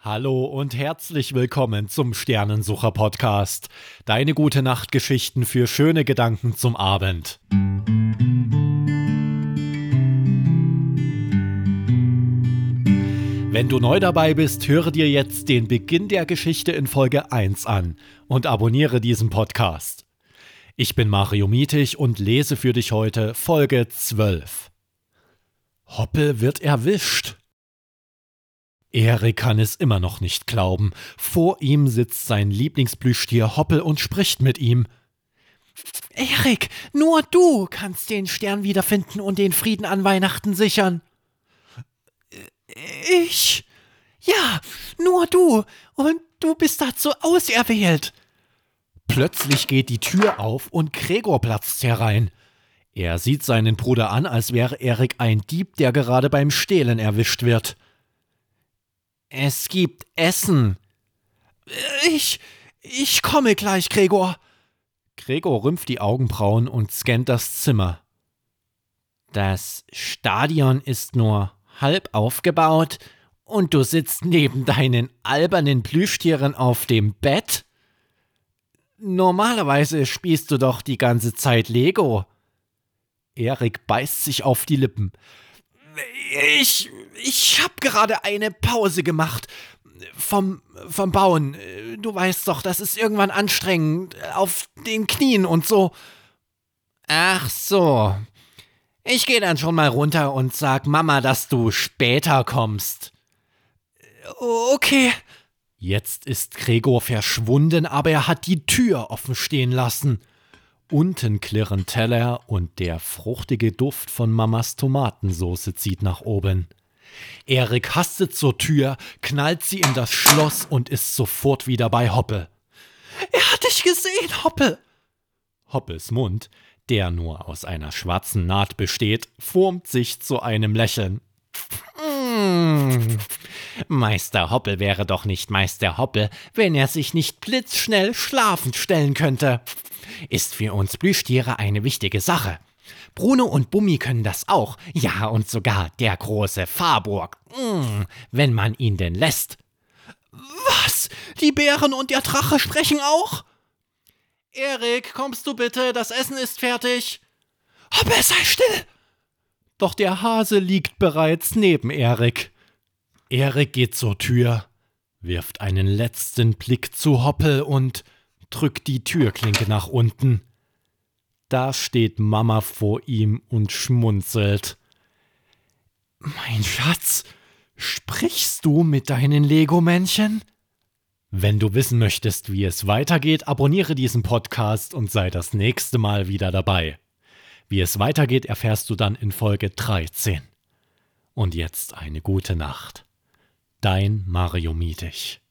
Hallo und herzlich willkommen zum Sternensucher Podcast. Deine gute Nachtgeschichten für schöne Gedanken zum Abend. Wenn du neu dabei bist, höre dir jetzt den Beginn der Geschichte in Folge 1 an und abonniere diesen Podcast. Ich bin Mario Mietig und lese für dich heute Folge 12. Hoppel wird erwischt. Erik kann es immer noch nicht glauben. Vor ihm sitzt sein Lieblingsplüschtier Hoppel und spricht mit ihm. Erik, nur du kannst den Stern wiederfinden und den Frieden an Weihnachten sichern. Ich? Ja, nur du. Und du bist dazu auserwählt. Plötzlich geht die Tür auf und Gregor platzt herein. Er sieht seinen Bruder an, als wäre Erik ein Dieb, der gerade beim Stehlen erwischt wird. Es gibt Essen. Ich. Ich komme gleich, Gregor. Gregor rümpft die Augenbrauen und scannt das Zimmer. Das Stadion ist nur halb aufgebaut und du sitzt neben deinen albernen Plüschtieren auf dem Bett? Normalerweise spielst du doch die ganze Zeit Lego. Erik beißt sich auf die Lippen. Ich, ich hab gerade eine Pause gemacht. Vom, vom Bauen. Du weißt doch, das ist irgendwann anstrengend. Auf den Knien und so. Ach so. Ich geh dann schon mal runter und sag Mama, dass du später kommst. Okay. Jetzt ist Gregor verschwunden, aber er hat die Tür offen stehen lassen. Unten klirren Teller und der fruchtige Duft von Mamas Tomatensoße zieht nach oben. Erik hastet zur Tür, knallt sie in das Schloss und ist sofort wieder bei Hoppe. Er hat dich gesehen, Hoppe! Hoppes Mund, der nur aus einer schwarzen Naht besteht, formt sich zu einem Lächeln. Mmh. Meister Hoppel wäre doch nicht Meister Hoppel, wenn er sich nicht blitzschnell schlafend stellen könnte. Ist für uns Plüschtiere eine wichtige Sache. Bruno und Bummi können das auch, ja und sogar der große Farburg, mmh, wenn man ihn denn lässt. Was? Die Bären und der Drache sprechen auch? Erik, kommst du bitte, das Essen ist fertig. Hoppe, sei still! Doch der Hase liegt bereits neben Erik. Erik geht zur Tür, wirft einen letzten Blick zu Hoppel und drückt die Türklinke nach unten. Da steht Mama vor ihm und schmunzelt. Mein Schatz, sprichst du mit deinen Lego-Männchen? Wenn du wissen möchtest, wie es weitergeht, abonniere diesen Podcast und sei das nächste Mal wieder dabei. Wie es weitergeht, erfährst du dann in Folge 13. Und jetzt eine gute Nacht. Dein Mario Mietig.